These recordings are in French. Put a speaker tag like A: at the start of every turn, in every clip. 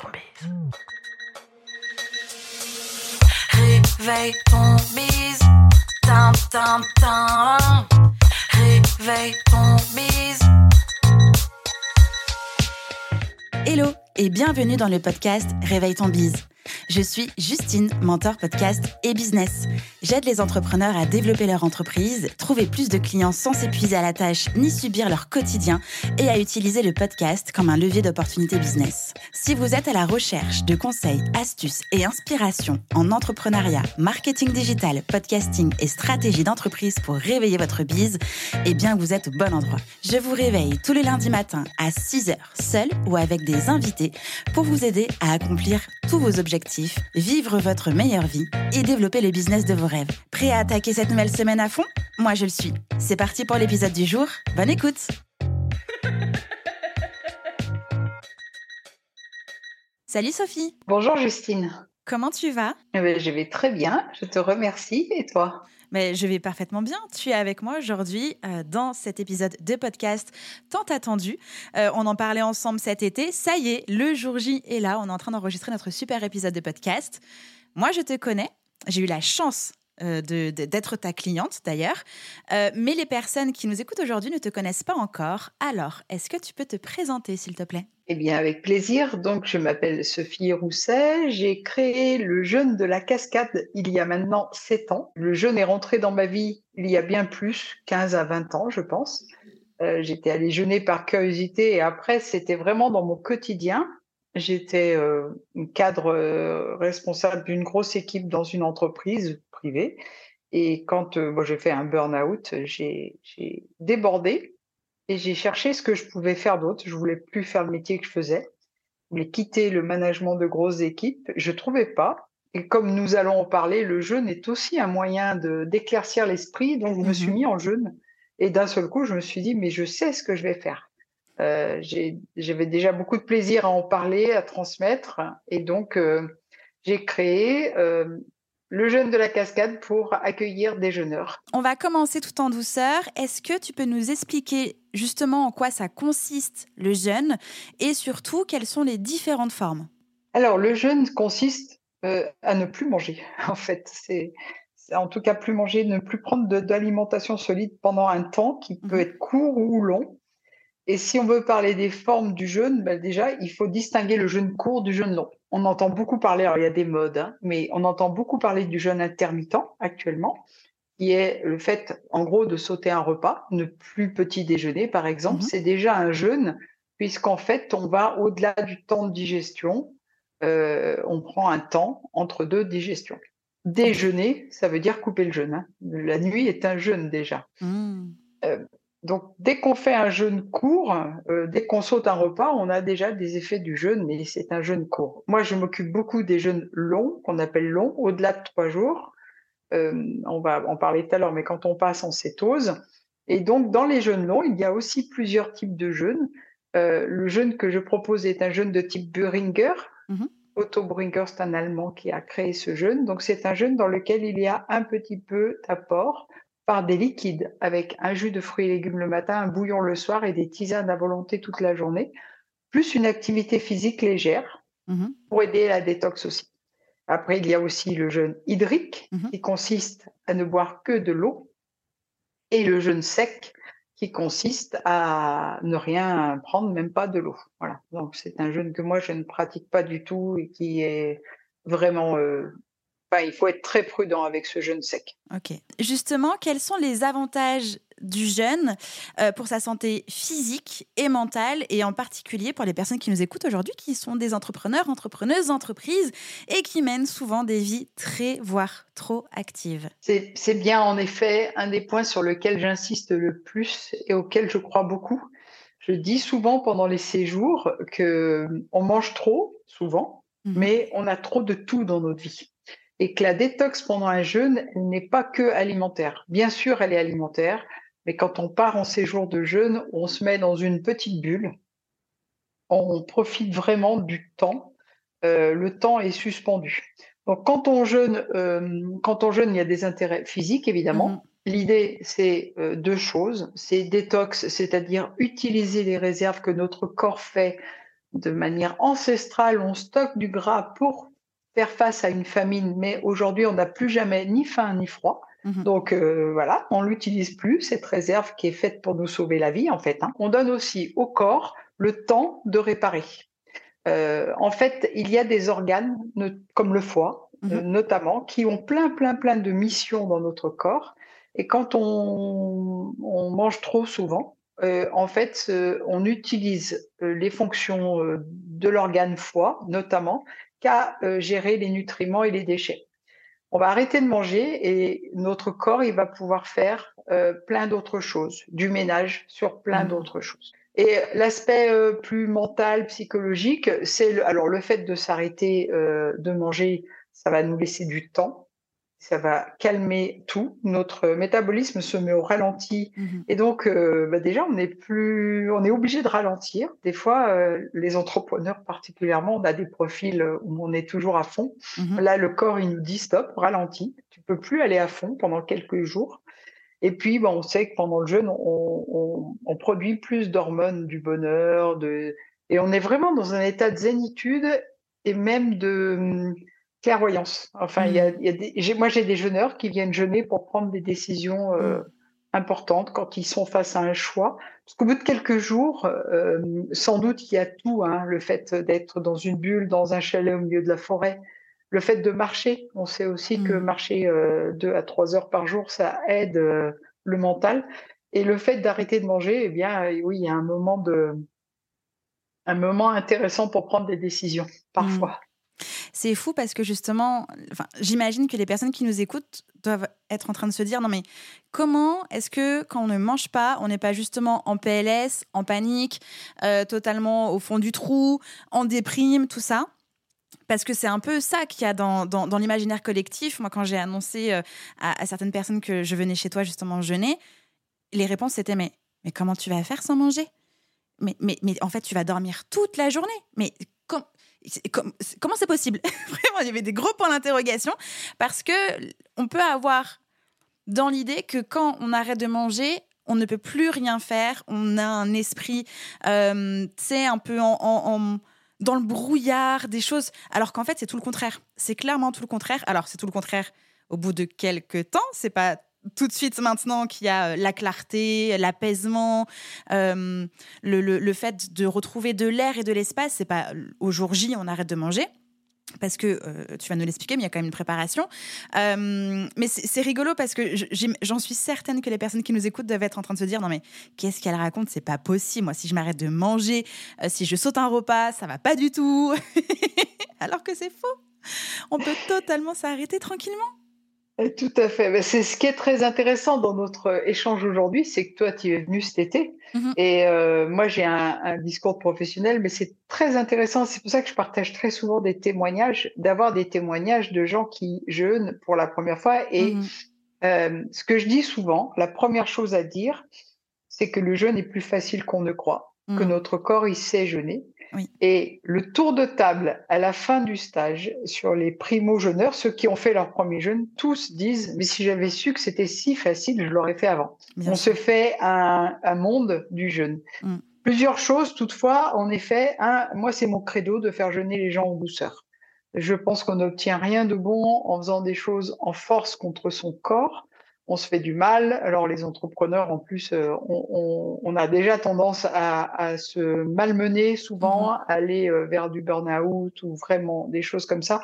A: ton bise. Réveille ton bise. Tin, tin, tin. Réveille ton bise.
B: Hello et bienvenue dans le podcast Réveille ton bise. Je suis Justine, mentor podcast et business. J'aide les entrepreneurs à développer leur entreprise, trouver plus de clients sans s'épuiser à la tâche ni subir leur quotidien et à utiliser le podcast comme un levier d'opportunité business. Si vous êtes à la recherche de conseils, astuces et inspirations en entrepreneuriat, marketing digital, podcasting et stratégie d'entreprise pour réveiller votre bise, eh bien vous êtes au bon endroit. Je vous réveille tous les lundis matins à 6h, seul ou avec des invités pour vous aider à accomplir tous vos objectifs, vivre votre meilleure vie et développer le business de vos rêves. Prêt à attaquer cette nouvelle semaine à fond? Moi je le suis. C'est parti pour l'épisode du jour. Bonne écoute Salut Sophie
C: Bonjour Justine.
B: Comment tu vas?
C: Eh ben, je vais très bien, je te remercie. Et toi?
B: Mais je vais parfaitement bien. Tu es avec moi aujourd'hui euh, dans cet épisode de podcast tant attendu. Euh, on en parlait ensemble cet été. Ça y est, le jour J est là. On est en train d'enregistrer notre super épisode de podcast. Moi, je te connais. J'ai eu la chance euh, d'être ta cliente d'ailleurs. Euh, mais les personnes qui nous écoutent aujourd'hui ne te connaissent pas encore. Alors, est-ce que tu peux te présenter, s'il te plaît?
C: Eh bien, avec plaisir. Donc, je m'appelle Sophie Rousset. J'ai créé le jeûne de la cascade il y a maintenant 7 ans. Le jeûne est rentré dans ma vie il y a bien plus, 15 à 20 ans, je pense. Euh, J'étais allée jeûner par curiosité et après, c'était vraiment dans mon quotidien. J'étais euh, cadre euh, responsable d'une grosse équipe dans une entreprise privée. Et quand euh, moi, j'ai fait un burn-out, j'ai j'ai débordé et j'ai cherché ce que je pouvais faire d'autre. Je voulais plus faire le métier que je faisais. Je voulais quitter le management de grosses équipes. Je trouvais pas. Et comme nous allons en parler, le jeûne est aussi un moyen de d'éclaircir l'esprit. Donc, je me suis
B: Mhm.
C: mis en jeûne. Et d'un seul coup, je me suis dit, mais je sais ce que je vais faire. Euh, J'avais déjà beaucoup de plaisir à en parler, à transmettre. Et donc, euh, j'ai créé euh, le jeûne de la cascade pour accueillir des jeûneurs.
B: On va commencer tout en douceur. Est-ce que tu peux nous expliquer justement en quoi ça consiste le jeûne et surtout quelles sont les différentes formes?
C: Alors, le jeûne consiste à ne plus manger, en fait. C'est en tout cas plus manger, ne plus prendre d'alimentation solide pendant un temps qui peut
B: Mhm.
C: être court ou long. Et si on veut parler des formes du jeûne, ben déjà, il faut distinguer le jeûne court du jeûne long. On entend beaucoup parler, alors il y a des modes, hein, mais on entend beaucoup parler du jeûne intermittent actuellement, qui est le fait, en gros, de sauter un repas, ne plus petit déjeuner, par exemple.
B: Mhm.
C: C'est déjà un jeûne, puisqu'en fait, on va au-delà du temps de digestion. Euh, on prend un temps entre deux digestions. Déjeuner, ça veut dire couper le jeûne. hein. La nuit est un jeûne déjà.
B: Hmm.
C: Donc, dès qu'on fait un jeûne court, euh, dès qu'on saute un repas, on a déjà des effets du jeûne, mais c'est un jeûne court. Moi, je m'occupe beaucoup des jeûnes longs, qu'on appelle longs, au-delà de trois jours. Euh, on va en parler tout à l'heure, mais quand on passe en cétose. Et donc, dans les jeûnes longs, il y a aussi plusieurs types de jeûnes. Euh, le jeûne que je propose est un jeûne de type Böhringer.
B: Mhm.
C: Otto Brinker, c'est un Allemand qui a créé ce jeûne. Donc, c'est un jeûne dans lequel il y a un petit peu d'apport par des liquides, avec un jus de fruits et légumes le matin, un bouillon le soir et des tisanes à volonté toute la journée, plus une activité physique légère
B: Mhm.
C: pour aider à la détox aussi. Après, il y a aussi le jeûne hydrique,
B: Mhm.
C: qui consiste à ne boire que de l'eau, et le jeûne sec, qui consiste à ne rien prendre, même pas de l'eau. Voilà. Donc, c'est un jeûne que moi, je ne pratique pas du tout et qui est vraiment... euh, Enfin, il faut être très prudent avec ce jeûne sec.
B: Ok. Justement, quels sont les avantages du jeûne euh, pour sa santé physique et mentale, et en particulier pour les personnes qui nous écoutent aujourd'hui, qui sont des entrepreneurs, entrepreneuses, entreprises, et qui mènent souvent des vies très, voire trop actives?
C: C'est bien en effet un des points sur lequel j'insiste le plus et auquel je crois beaucoup. Je dis souvent pendant les séjours que on mange trop, souvent,
B: Mhm.
C: mais on a trop de tout dans notre vie. Et que la détox pendant un jeûne, n'est pas que alimentaire. Bien sûr, elle est alimentaire, mais quand on part en séjour de jeûne, on se met dans une petite bulle. On profite vraiment du temps. Euh, le temps est suspendu. Donc, quand on jeûne, euh, quand on jeûne, il y a des intérêts physiques, évidemment.
B: Mhm.
C: L'idée, c'est euh, deux choses. C'est détox, c'est-à-dire utiliser les réserves que notre corps fait de manière ancestrale, on stocke du gras pour faire face à une famine, mais aujourd'hui, on n'a plus jamais ni faim ni froid. Mhm. Donc euh, voilà, on l'utilise plus, cette réserve qui est faite pour nous sauver la vie en fait. Hein. On donne aussi au corps le temps de réparer. Euh, en fait, il y a des organes comme le foie, euh, mhm. notamment, qui ont plein, plein, plein de missions dans notre corps. Et quand on, mange trop souvent, en fait, on utilise les fonctions de l'organe foie, notamment, qu'à gérer les nutriments et les déchets on va arrêter de manger et notre corps, il va pouvoir faire euh, plein d'autres choses, du ménage sur plein mmh. d'autres choses. Et l'aspect euh, plus mental, psychologique, c'est le, alors le fait de s'arrêter euh, de manger, ça va nous laisser du temps ça va calmer tout. Notre métabolisme se met au ralenti. Mhm. Et donc, euh, bah, déjà, on est plus, on est obligé de ralentir. Des fois, euh, les entrepreneurs particulièrement, on a des profils où on est toujours à fond. Mhm. Là, le corps, il nous dit stop, ralentis. Tu peux plus aller à fond pendant quelques jours. Et puis, bon, on sait que pendant le jeûne, on, on, on produit plus d'hormones du bonheur, de, et on est vraiment dans un état de zénitude et même de, clairvoyance. Enfin, il y a, mmh. des, moi, j'ai des jeûneurs qui viennent jeûner pour prendre des décisions euh, mmh. importantes quand ils sont face à un choix. Parce qu'au bout de quelques jours, euh, sans doute, il y a tout. Hein, le fait d'être dans une bulle, dans un chalet au milieu de la forêt, le fait de marcher. On sait aussi que mmh. marcher euh, deux à trois heures par jour, ça aide le mental. Et le fait d'arrêter de manger, eh bien, oui, il y a un moment de, un moment intéressant pour prendre des décisions parfois.
B: C'est fou parce que justement, j'imagine que les personnes qui nous écoutent doivent être en train de se dire non mais comment est-ce que quand on ne mange pas, on n'est pas justement en PLS, en panique, euh, totalement au fond du trou, en déprime, tout ça? Parce que c'est un peu ça qu'il y a dans, dans, l'imaginaire collectif. Moi, quand j'ai annoncé euh, à, certaines personnes que je venais chez toi justement jeûner, les réponses étaient mais, mais comment tu vas faire sans manger? Mais, mais, mais en fait, tu vas dormir toute la journée. Mais comment c'est possible? Vraiment, il y avait des gros points d'interrogation parce que on peut avoir dans l'idée que quand on arrête de manger, on ne peut plus rien faire. On a un esprit, tu sais, un peu en, dans le brouillard des choses, alors qu'en fait, c'est tout le contraire. C'est clairement tout le contraire. Alors, c'est tout le contraire au bout de quelques temps. C'est pas tout de suite maintenant qu'il y a euh, la clarté, l'apaisement, euh, le, fait de retrouver de l'air et de l'espace, c'est pas au jour J on arrête de manger. Parce que euh, tu vas nous l'expliquer, mais il y a quand même une préparation. mais c'est rigolo parce que j'en suis certaine que les personnes qui nous écoutent doivent être en train de se dire non mais qu'est-ce qu'elle raconte? C'est pas possible. Moi, si je m'arrête de manger, si je saute un repas, ça va pas du tout. Alors que c'est faux. On peut totalement s'arrêter tranquillement.
C: Tout à fait. C'est ce qui est très intéressant dans notre échange aujourd'hui, c'est que toi, tu es venu cet été mhm. et euh, moi, j'ai un, discours professionnel, mais c'est très intéressant. C'est pour ça que je partage très souvent des témoignages, d'avoir des témoignages de gens qui jeûnent pour la première fois. Et mhm. euh, ce que je dis souvent, la première chose à dire, c'est que le jeûne est plus facile qu'on ne croit, que mhm. notre corps, il sait jeûner. Et le tour de table à la fin du stage sur les primo-jeûneurs, ceux qui ont fait leur premier jeûne, tous disent Mais si j'avais su que c'était si facile, je l'aurais fait avant. On se fait un, monde du jeûne. Mm. Plusieurs choses, toutefois, en effet, un, moi, c'est mon credo de faire jeûner les gens en douceur. Je pense qu'on n'obtient rien de bon en faisant des choses en force contre son corps on se fait du mal. Alors les entrepreneurs, en plus, euh, on, a déjà tendance à, se malmener souvent, mm-hmm. aller euh, vers du burn-out ou vraiment des choses comme ça.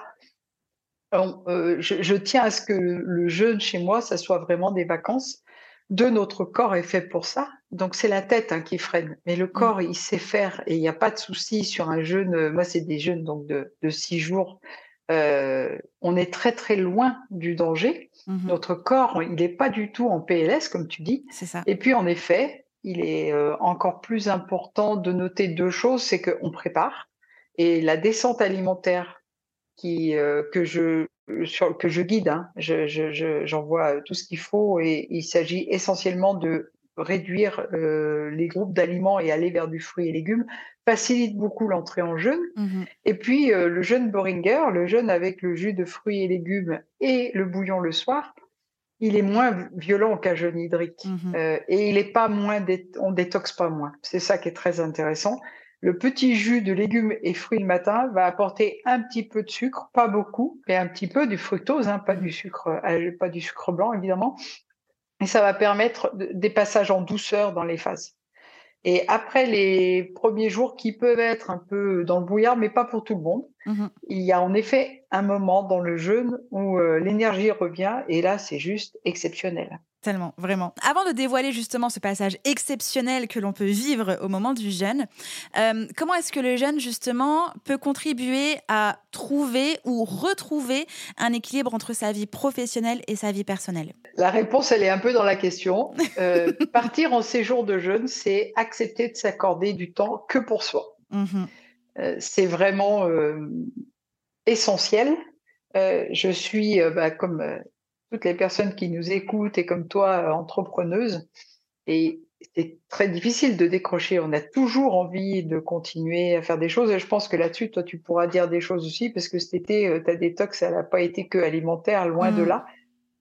C: Euh, je, tiens à ce que le jeûne chez moi, ça soit vraiment des vacances. De notre corps est fait pour ça. Donc c'est la tête hein, qui freine, mais le corps mm. il sait faire et il n'y a pas de souci sur un jeûne. Moi c'est des jeûnes donc de, de six jours. On est très très loin du danger. Mmh Notre corps, il n'est pas du tout en PLS, comme tu dis.
B: C'est ça.
C: Et puis, en effet, il est euh, encore plus important de noter deux choses, c'est qu'on prépare et la descente alimentaire qui, euh, que, je, sur, que je guide, hein, j'envoie je, tout ce qu'il faut et il s'agit essentiellement de réduire euh, les groupes d'aliments et aller vers du fruit et légumes facilite beaucoup l'entrée en jeûne. Mmh et puis euh, le jeûne Boringer, le jeûne avec le jus de fruits et légumes et le bouillon le soir, il est moins violent qu'un jeûne hydrique mmh euh, et il est pas moins, on détoxe pas moins. C'est ça qui est très intéressant. le petit jus de légumes et fruits le matin va apporter un petit peu de sucre, pas beaucoup, mais un petit peu du fructose, hein, pas du sucre, euh, pas du sucre blanc évidemment. Et ça va permettre des passages en douceur dans les phases. Et après les premiers jours qui peuvent être un peu dans le brouillard, mais pas pour tout le monde, mmh il y a en effet un moment dans le jeûne où euh, l'énergie revient et là, c'est juste exceptionnel.
B: Tellement, vraiment. Avant de dévoiler justement ce passage exceptionnel que l'on peut vivre au moment du jeûne, euh, comment est-ce que le jeûne justement peut contribuer à trouver ou retrouver un équilibre entre sa vie professionnelle et sa vie personnelle?
C: La réponse, elle est un peu dans la question. Euh, partir en séjour de jeûne, c'est accepter de s'accorder du temps que pour soi. Mmh euh, c'est vraiment essentiel. je suis, bah, comme toutes les personnes qui nous écoutent et comme toi, euh, entrepreneuse. Et c'est très difficile de décrocher. On a toujours envie de continuer à faire des choses. Et je pense que là-dessus, toi, tu pourras dire des choses aussi, parce que cet été, euh, ta détox, elle n'a pas été que alimentaire, loin de mmh. là.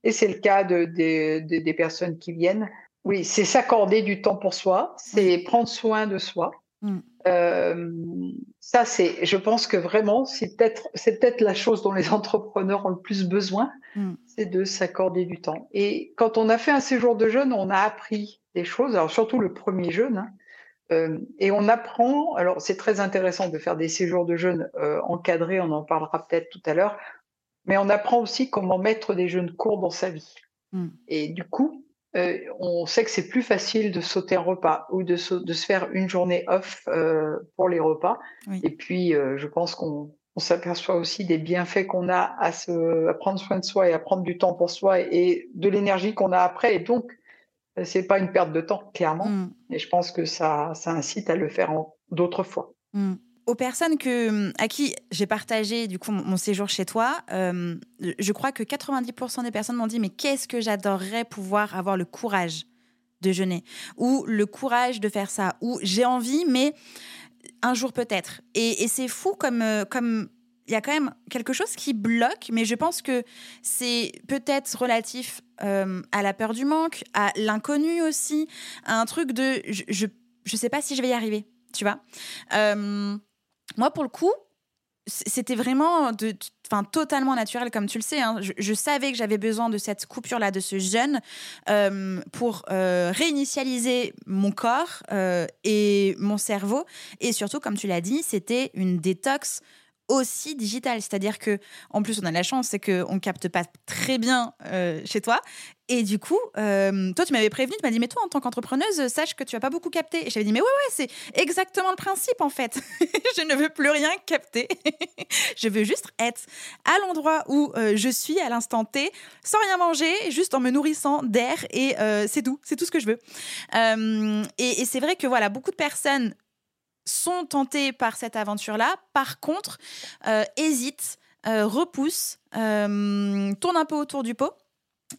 C: Et c'est le cas de, des personnes qui viennent. Oui, c'est s'accorder du temps pour soi, c'est prendre soin de soi. Mmh. Euh, ça, c'est, je pense que vraiment, c'est peut-être, c'est peut-être la chose dont les entrepreneurs ont le plus besoin, mmh. c'est de s'accorder du temps. Et quand on a fait un séjour de jeûne, on a appris des choses, alors surtout le premier jeûne, hein, euh, et on apprend. Alors, c'est très intéressant de faire des séjours de jeûne euh, encadrés, on en parlera peut-être tout à l'heure, mais on apprend aussi comment mettre des jeûnes courts dans sa vie. Mmh. Et du coup, euh, on sait que c'est plus facile de sauter un repas ou de, se faire une journée off euh, pour les repas. Et puis, euh, je pense qu'on s'aperçoit aussi des bienfaits qu'on a à, se, prendre soin de soi et à prendre du temps pour soi et, de l'énergie qu'on a après. Et donc, c'est pas une perte de temps, clairement. Mm. Et je pense que ça, ça incite à le faire d'autres fois.
B: Mm aux personnes que, à qui j'ai partagé du coup mon, séjour chez toi, euh, je crois que 90% des personnes m'ont dit mais qu'est-ce que j'adorerais pouvoir avoir le courage de jeûner? Ou le courage de faire ça? Ou j'ai envie mais un jour peut-être. Et, c'est fou comme euh, comme il y a quand même quelque chose qui bloque, mais je pense que c'est peut-être relatif euh, à la peur du manque, à l'inconnu aussi, à un truc de je, je, je sais pas si je vais y arriver, tu vois? Moi, pour le coup, c'était vraiment de, enfin, totalement naturel, comme tu le sais. Hein. Je, savais que j'avais besoin de cette coupure-là, de ce jeûne, euh, pour euh, réinitialiser mon corps euh, et mon cerveau. Et surtout, comme tu l'as dit, c'était une détox aussi digital. C'est-à-dire que, en plus, on a la chance, c'est qu'on capte pas très bien euh, chez toi. Et du coup, euh, toi, tu m'avais prévenu, tu m'as dit, mais toi, en tant qu'entrepreneuse, sache que tu vas pas beaucoup capter. Et j'avais dit, mais ouais, ouais, c'est exactement le principe, en fait. je ne veux plus rien capter. je veux juste être à l'endroit où euh, je suis à l'instant T, sans rien manger, juste en me nourrissant d'air. Et c'est tout, c'est tout ce que je veux. et c'est vrai que, voilà, beaucoup de personnes sont tentés par cette aventure-là, par contre, euh, hésitent, euh, repoussent, euh, tournent un peu autour du pot.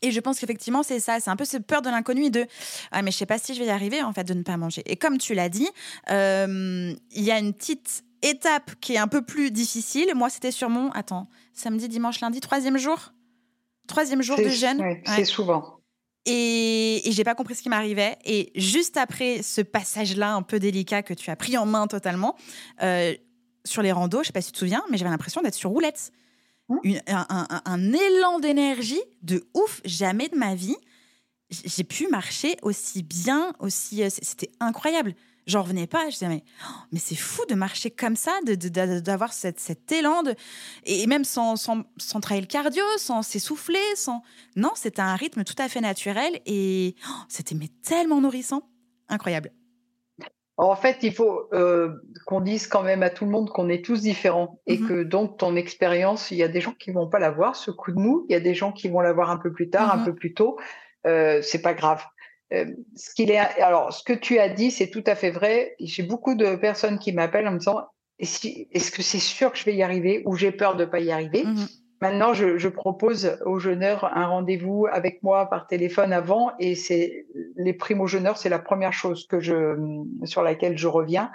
B: Et je pense qu'effectivement, c'est ça, c'est un peu cette peur de l'inconnu et de ah, mais je sais pas si je vais y arriver, en fait, de ne pas manger. Et comme tu l'as dit, il y a une petite étape qui est un peu plus difficile. Moi, c'était sur mon, attends, samedi, dimanche, lundi, troisième jour? Troisième jour de jeûne?
C: C'est souvent.
B: Et, et j'ai pas compris ce qui m'arrivait. Et juste après ce passage-là un peu délicat que tu as pris en main totalement, euh, sur les randos, je sais pas si tu te souviens, mais j'avais l'impression d'être sur roulette. Hein un, élan d'énergie de ouf, jamais de ma vie. J'ai pu marcher aussi bien, aussi. Euh, c'était incroyable j'en revenais pas. Je disais, mais, oh, mais c'est fou de marcher comme ça, d'avoir cette, cet élan, et même sans, sans, sans travailler le cardio, sans s'essouffler. Sans... Non, c'était un rythme tout à fait naturel et oh, c'était mais tellement nourrissant. Incroyable.
C: En fait, il faut euh, qu'on dise quand même à tout le monde qu'on est tous différents et mm-hmm. que donc ton expérience, il y a des gens qui vont pas l'avoir, ce coup de mou, il y a des gens qui vont l'avoir un peu plus tard, un mm-hmm. peu plus tôt. Euh, c'est pas grave. Euh, ce qu'il est, alors, ce que tu as dit, c'est tout à fait vrai. J'ai beaucoup de personnes qui m'appellent en me disant est-ce que c'est sûr que je vais y arriver ou j'ai peur de ne pas y arriver mmh Maintenant, je, je, propose aux jeûneurs un rendez-vous avec moi par téléphone avant et c'est les primo-jeûneurs, c'est la première chose que je, sur laquelle je reviens.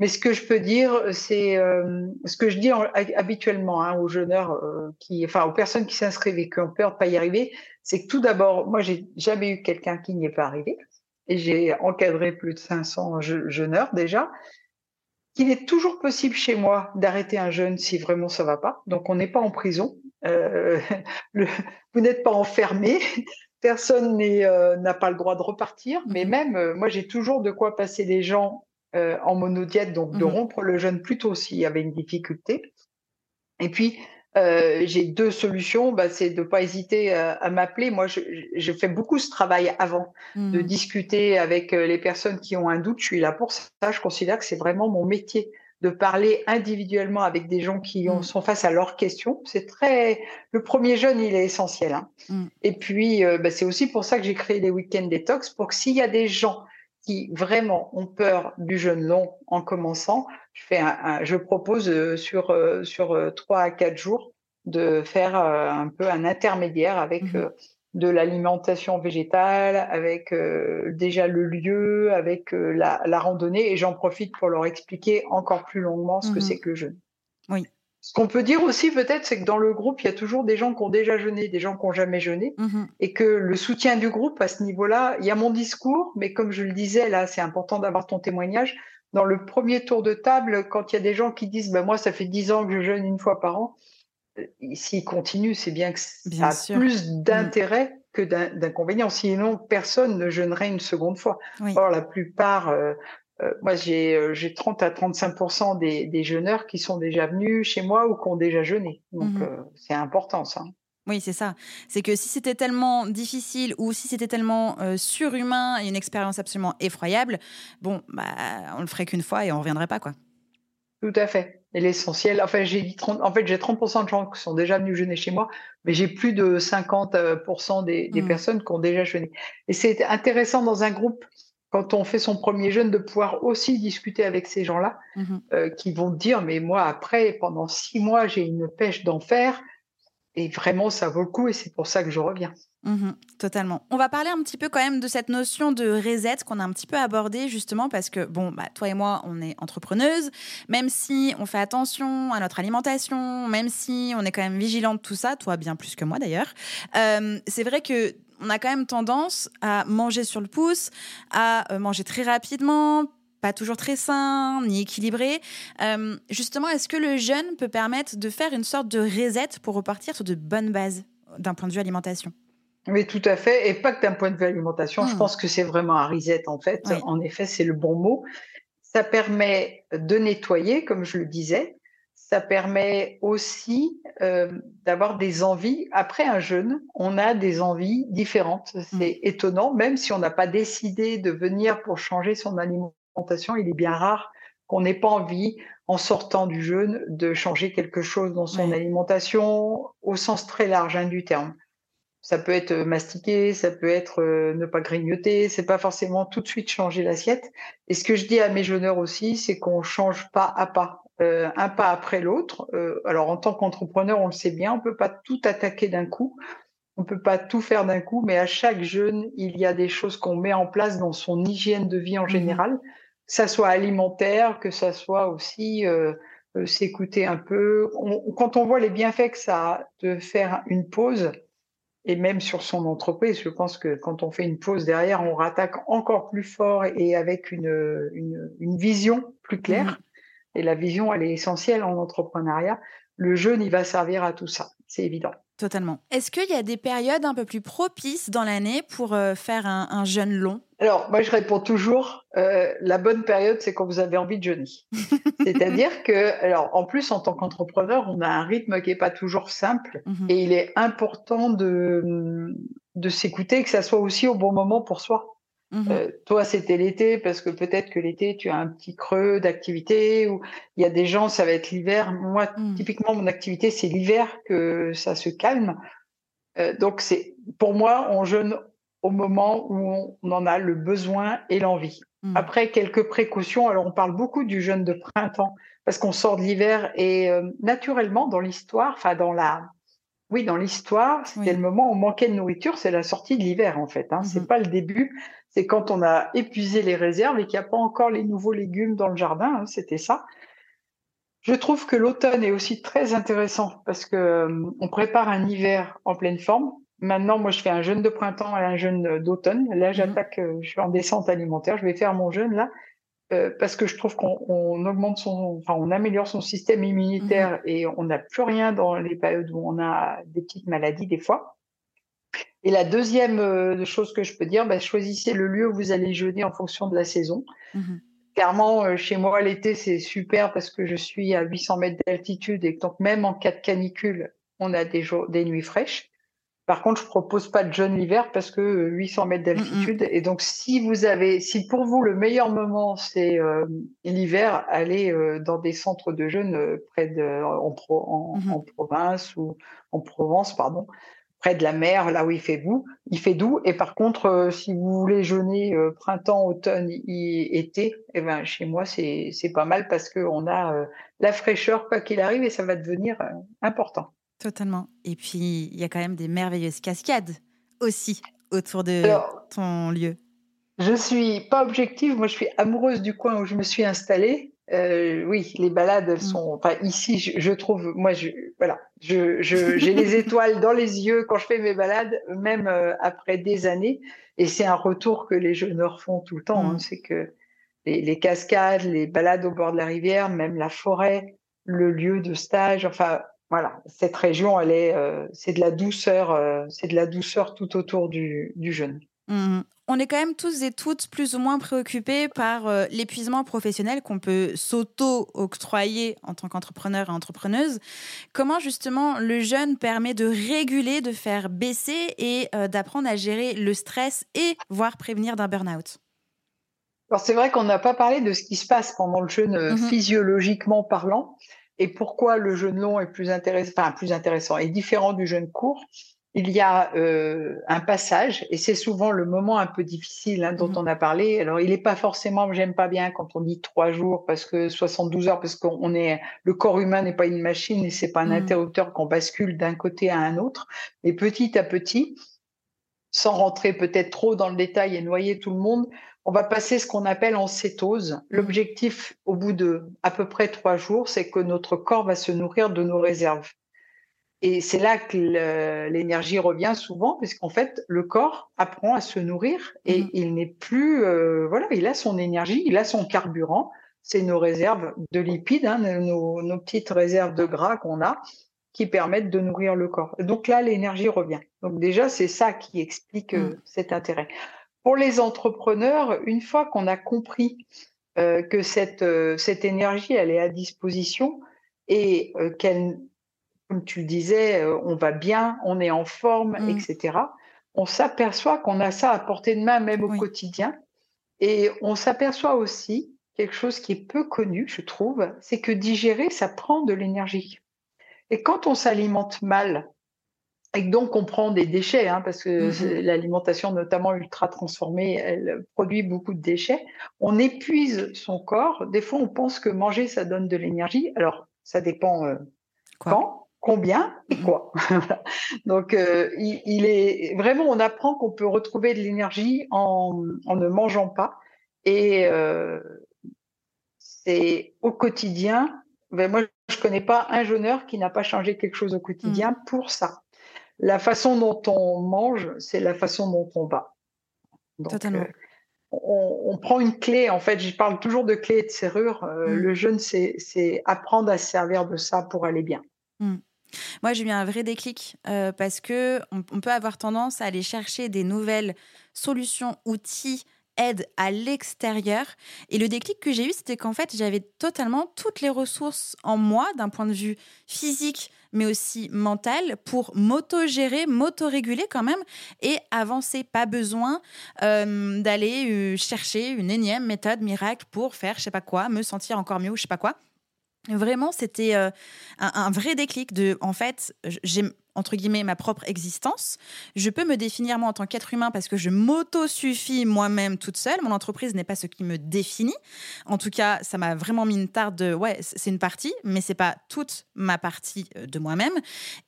C: Mais ce que je peux dire, c'est euh, ce que je dis habituellement hein, aux jeûneurs, euh, qui, enfin aux personnes qui s'inscrivent et qui ont peur de pas y arriver, c'est que tout d'abord, moi, j'ai jamais eu quelqu'un qui n'y est pas arrivé, et j'ai encadré plus de 500 jeûneurs déjà. qu'il est toujours possible chez moi d'arrêter un jeûne si vraiment ça va pas. Donc on n'est pas en prison. Euh, le, vous n'êtes pas enfermé. Personne euh, n'a pas le droit de repartir. Mais mhm. même, euh, moi, j'ai toujours de quoi passer les gens en monodiète, donc de mhm. rompre le jeûne plus tôt s'il y avait une difficulté. Et puis, euh, j'ai deux solutions. Bah, c'est de pas hésiter à, à m'appeler. Moi, je, je, fais beaucoup ce travail avant de mhm. discuter avec les personnes qui ont un doute. Je suis là pour ça. Je considère que c'est vraiment mon métier de parler individuellement avec des gens qui ont, mm. sont face à leurs questions. C'est très le premier jeûne, il est essentiel. Hein. Mm. Et puis, euh, bah, c'est aussi pour ça que j'ai créé des week-ends détox pour que s'il y a des gens qui vraiment ont peur du jeûne long en commençant, je fais un, je propose euh, sur euh, sur trois à quatre jours de faire un peu un intermédiaire avec mm-hmm de l'alimentation végétale, avec euh, déjà le lieu, avec euh, la, la, randonnée, et j'en profite pour leur expliquer encore plus longuement ce que mhm. c'est que le jeûne.
B: Oui.
C: Ce qu'on peut dire aussi peut-être, c'est que dans le groupe, il y a toujours des gens qui ont déjà jeûné, des gens qui n'ont jamais jeûné, mhm. et que le soutien du groupe à ce niveau-là, il y a mon discours, mais comme je le disais, là, c'est important d'avoir ton témoignage. Dans le premier tour de table, quand il y a des gens qui disent, ben moi, ça fait dix ans que je jeûne une fois par an, s'il continue, c'est bien que ça a plus mm. d'intérêt que d'inconvénients. Sinon, personne ne jeûnerait une seconde fois. Or, la plupart, euh, euh, moi, j'ai euh, j'ai 30 à 35 des, des jeûneurs qui sont déjà venus chez moi ou qui ont déjà jeûné. Donc, mm-hmm. c'est important, ça.
B: Oui, c'est ça. C'est que si c'était tellement difficile ou si c'était tellement surhumain et une expérience absolument effroyable, bon, bah, on le ferait qu'une fois et on reviendrait pas, quoi.
C: Tout à fait. Et l'essentiel, enfin, j'ai dit 30, en fait, j'ai 30% de gens qui sont déjà venus jeûner chez moi, mais j'ai plus de 50% des, des mmh. personnes qui ont déjà jeûné. Et c'est intéressant dans un groupe, quand on fait son premier jeûne, de pouvoir aussi discuter avec ces gens-là, mmh euh, qui vont dire, mais moi, après, pendant six mois, j'ai une pêche d'enfer, et vraiment, ça vaut le coup, et c'est pour ça que je reviens.
B: Mmh totalement. On va parler un petit peu quand même de cette notion de reset qu'on a un petit peu abordée justement parce que, bon, bah, toi et moi, on est entrepreneuse, même si on fait attention à notre alimentation, même si on est quand même vigilante de tout ça, toi bien plus que moi d'ailleurs, euh, c'est vrai que on a quand même tendance à manger sur le pouce, à euh, manger très rapidement, pas toujours très sain ni équilibré. Euh, justement, est-ce que le jeûne peut permettre de faire une sorte de reset pour repartir sur de bonnes bases d'un point de vue alimentation?
C: Oui, tout à fait. Et pas que d'un point de vue alimentation. Je hmm. pense que c'est vraiment un reset, en fait. En effet, c'est le bon mot. Ça permet de nettoyer, comme je le disais. Ça permet aussi euh, d'avoir des envies. Après un jeûne, on a des envies différentes. Hmm. C'est étonnant, même si on n'a pas décidé de venir pour changer son alimentation, il est bien rare qu'on n'ait pas envie, en sortant du jeûne, de changer quelque chose dans son alimentation au sens très large hein, du terme. Ça peut être euh, mastiquer, ça peut être euh, ne pas grignoter, c'est pas forcément tout de suite changer l'assiette. Et ce que je dis à mes jeûneurs aussi, c'est qu'on change pas à pas, euh, un pas après l'autre. alors en tant qu'entrepreneur, on le sait bien, on peut pas tout attaquer d'un coup, on peut pas tout faire d'un coup, mais à chaque jeûne, il y a des choses qu'on met en place dans son hygiène de vie en mmh général, ça soit alimentaire, que ça soit aussi s'écouter un peu. quand on voit les bienfaits que ça a de faire une pause, et même sur son entreprise. Je pense que quand on fait une pause derrière, on rattaque encore plus fort et avec une, une, une vision plus claire. Mmh. Et la vision, elle est essentielle en entrepreneuriat. Le jeûne, il va servir à tout ça, c'est évident.
B: Totalement. Est-ce qu'il y a des périodes un peu plus propices dans l'année pour euh, faire un, un, jeûne long?
C: Alors, moi, je réponds toujours, euh, la bonne période, c'est quand vous avez envie de jeûner. C'est-à-dire que, alors, en plus, en tant qu'entrepreneur, on a un rythme qui n'est pas toujours simple mhm. et il est important de, de s'écouter, que ça soit aussi au bon moment pour soi. Mmh euh, toi, c'était l'été parce que peut-être que l'été, tu as un petit creux d'activité ou il y a des gens, ça va être l'hiver. Moi, mmh. typiquement, mon activité, c'est l'hiver que ça se calme. Euh, donc, c'est pour moi, on jeûne au moment où on en a le besoin et l'envie. Mmh. Après, quelques précautions. Alors, on parle beaucoup du jeûne de printemps parce qu'on sort de l'hiver et euh, naturellement, dans l'histoire, enfin, dans la, oui, dans l'histoire, c'était le moment où on manquait de nourriture, c'est la sortie de l'hiver en fait. Hein. C'est pas le début c'est quand on a épuisé les réserves et qu'il n'y a pas encore les nouveaux légumes dans le jardin. Hein, c'était ça. Je trouve que l'automne est aussi très intéressant parce que euh, on prépare un hiver en pleine forme. Maintenant, moi, je fais un jeûne de printemps et un jeûne d'automne. Là, mhm. j'attaque, euh, je suis en descente alimentaire. Je vais faire mon jeûne là. euh, parce que je trouve qu'on augmente son, enfin, on améliore son système immunitaire mmh et on n'a plus rien dans les périodes où on a des petites maladies des fois. Et la deuxième euh, chose que je peux dire, bah, choisissez le lieu où vous allez jeûner en fonction de la saison. Mmh Clairement, euh, chez moi, l'été, c'est super parce que je suis à 800 mètres d'altitude et donc même en cas de canicule, on a des, jours, des nuits fraîches. Par contre, je propose pas de jeûne l'hiver parce que 800 mètres d'altitude. Et donc, si vous avez, si pour vous le meilleur moment c'est euh, l'hiver, allez euh, dans des centres de jeûne euh, près de, en, en, province ou en Provence, pardon, près de la mer, là où il fait doux. Il fait doux. Et par contre, si vous voulez jeûner printemps, automne, été, eh ben chez moi c'est c'est pas mal parce que on a la fraîcheur quoi qu'il arrive et ça va devenir important.
B: Totalement. Et puis, il y a quand même des merveilleuses cascades aussi autour de ton lieu.
C: Je suis pas objective, moi je suis amoureuse du coin où je me suis installée. Euh, oui, les balades, elles mmh. sont. Enfin, ici, je, trouve, moi, je, voilà, je, j'ai les étoiles dans les yeux quand je fais mes balades, même euh, après des années. Et c'est un retour que les jeunes font tout le temps. Hein. Mmh. c'est que les, les, cascades, les balades au bord de la rivière, même la forêt, le lieu de stage, enfin, voilà, cette région, elle est, euh, c'est de la douceur, euh, c'est de la douceur tout autour du, jeûne.
B: Mmh. On est quand même tous et toutes plus ou moins préoccupés par euh, l'épuisement professionnel qu'on peut s'auto-octroyer en tant qu'entrepreneur et entrepreneuse. Comment justement le jeûne permet de réguler, de faire baisser et d'apprendre à gérer le stress et voire prévenir d'un burn-out?
C: Alors c'est vrai qu'on n'a pas parlé de ce qui se passe pendant le jeûne mmh physiologiquement parlant et pourquoi le jeûne long est plus intéressant, enfin plus intéressant et différent du jeûne court? Il y a euh, un passage, et c'est souvent le moment un peu difficile hein, dont mmh on a parlé. Alors, il n'est pas forcément, j'aime pas bien quand on dit trois jours, parce que 72 heures, parce qu'on est, le corps humain n'est pas une machine et c'est pas un mmh interrupteur qu'on bascule d'un côté à un autre. Mais petit à petit, sans rentrer peut-être trop dans le détail et noyer tout le monde, on va passer ce qu'on appelle en cétose. L'objectif, au bout de à peu près trois jours, c'est que notre corps va se nourrir de nos réserves. Et c'est là que l'énergie revient souvent, puisqu'en fait, le corps apprend à se nourrir et mmh. il n'est plus, euh, voilà, il a son énergie, il a son carburant, c'est nos réserves de lipides, hein, nos, petites réserves de gras qu'on a, qui permettent de nourrir le corps. donc là, l'énergie revient. Donc déjà, c'est ça qui explique euh, mmh. cet intérêt. Pour les entrepreneurs, une fois qu'on a compris euh, que cette, euh, cette énergie, elle est à disposition et euh, qu'elle, comme tu le disais, on va bien, on est en forme, mmh. etc., on s'aperçoit qu'on a ça à portée de main même au quotidien. Et on s'aperçoit aussi quelque chose qui est peu connu, je trouve, c'est que digérer, ça prend de l'énergie. Et quand on s'alimente mal, et donc on prend des déchets, hein, parce que mmh l'alimentation, notamment ultra transformée, elle produit beaucoup de déchets. On épuise son corps. Des fois, on pense que manger, ça donne de l'énergie. Alors, ça dépend euh, quand, combien et mmh quoi. donc, euh, il, est vraiment, on apprend qu'on peut retrouver de l'énergie en, ne mangeant pas. Et euh, c'est au quotidien. Ben moi, je connais pas un jeûneur qui n'a pas changé quelque chose au quotidien mmh. pour ça la façon dont on mange, c'est la façon dont on va.
B: Totalement. Euh,
C: on, prend une clé, en fait, je parle toujours de clé et de serrure. Euh, mm. Le jeûne, c'est apprendre à se servir de ça pour aller bien.
B: Mm. Moi, j'ai eu un vrai déclic euh, parce que on, peut avoir tendance à aller chercher des nouvelles solutions, outils, aides à l'extérieur. Et le déclic que j'ai eu, c'était qu'en fait, j'avais totalement toutes les ressources en moi d'un point de vue physique, mais aussi mental pour m'auto-gérer, m'auto-réguler quand même et avancer. Pas besoin euh, d'aller euh, chercher une énième méthode miracle pour faire je sais pas quoi, me sentir encore mieux ou je sais pas quoi. Vraiment, c'était euh, un, un, vrai déclic de, en fait, j'ai entre guillemets, ma propre existence. Je peux me définir moi en tant qu'être humain parce que je m'auto-suffis moi-même toute seule. Mon entreprise n'est pas ce qui me définit. En tout cas, ça m'a vraiment mis une tarte de, ouais, c'est une partie, mais c'est pas toute ma partie euh, de moi-même.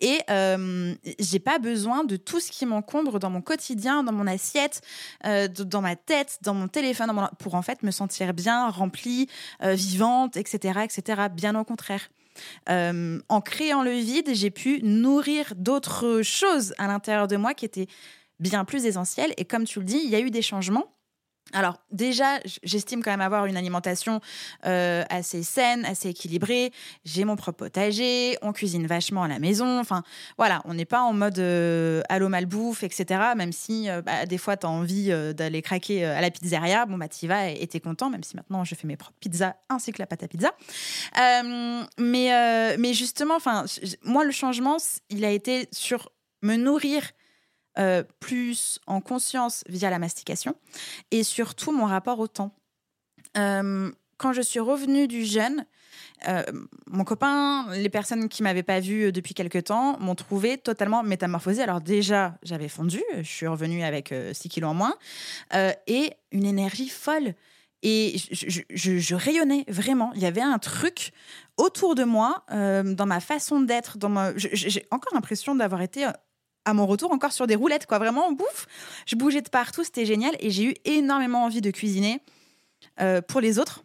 B: Et euh, j'ai pas besoin de tout ce qui m'encombre dans mon quotidien, dans mon assiette, euh, dans ma tête, dans mon téléphone, pour en fait me sentir bien, remplie, euh, vivante, etc., etc. Bien au contraire. Euh, en créant le vide, j'ai pu nourrir d'autres choses à l'intérieur de moi qui étaient bien plus essentielles. Et comme tu le dis, il y a eu des changements. Alors déjà, j'estime quand même avoir une alimentation euh, assez saine, assez équilibrée. J'ai mon propre potager, on cuisine vachement à la maison. Enfin, voilà, on n'est pas en mode euh, allô malbouffe, etc. Même si euh, bah, des fois, tu as envie d'aller craquer à la pizzeria, bon, bah, y vas et tu es content, même si maintenant, je fais mes propres pizzas ainsi que la pâte à pizza. mais, mais justement, moi, le changement, il a été sur me nourrir euh, plus en conscience via la mastication et surtout mon rapport au temps. Euh, quand je suis revenue du jeûne, euh, mon copain, les personnes qui m'avaient pas vue depuis quelque temps m'ont trouvé totalement métamorphosée. Alors déjà, j'avais fondu, je suis revenue avec 6 kilos en moins et une énergie folle. Et je, rayonnais vraiment. Il y avait un truc autour de moi, dans ma façon d'être. J'ai encore l'impression d'avoir été à mon retour encore sur des roulettes, quoi. Vraiment, bouffe. Je bougeais de partout, c'était génial. Et j'ai eu énormément envie de cuisiner euh, pour les autres.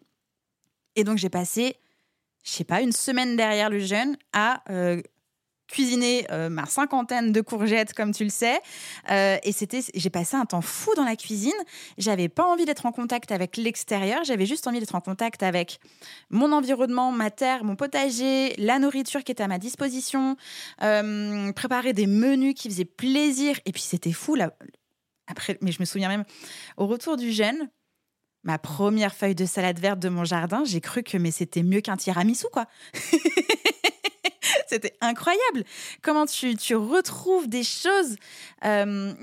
B: Et donc, j'ai passé, je sais pas, une semaine derrière le jeûne à euh, cuisiner euh, ma cinquantaine de courgettes, comme tu le sais. Euh, et c'était, j'ai passé un temps fou dans la cuisine. J'avais pas envie d'être en contact avec l'extérieur. J'avais juste envie d'être en contact avec mon environnement, ma terre, mon potager, la nourriture qui était à ma disposition, euh, préparer des menus qui faisaient plaisir. Et puis c'était fou là. Après, mais je me souviens même au retour du jeûne. Ma première feuille de salade verte de mon jardin, j'ai cru que mais c'était mieux qu'un tiramisu quoi. C'était incroyable. Comment tu, tu, retrouves des choses. Euh,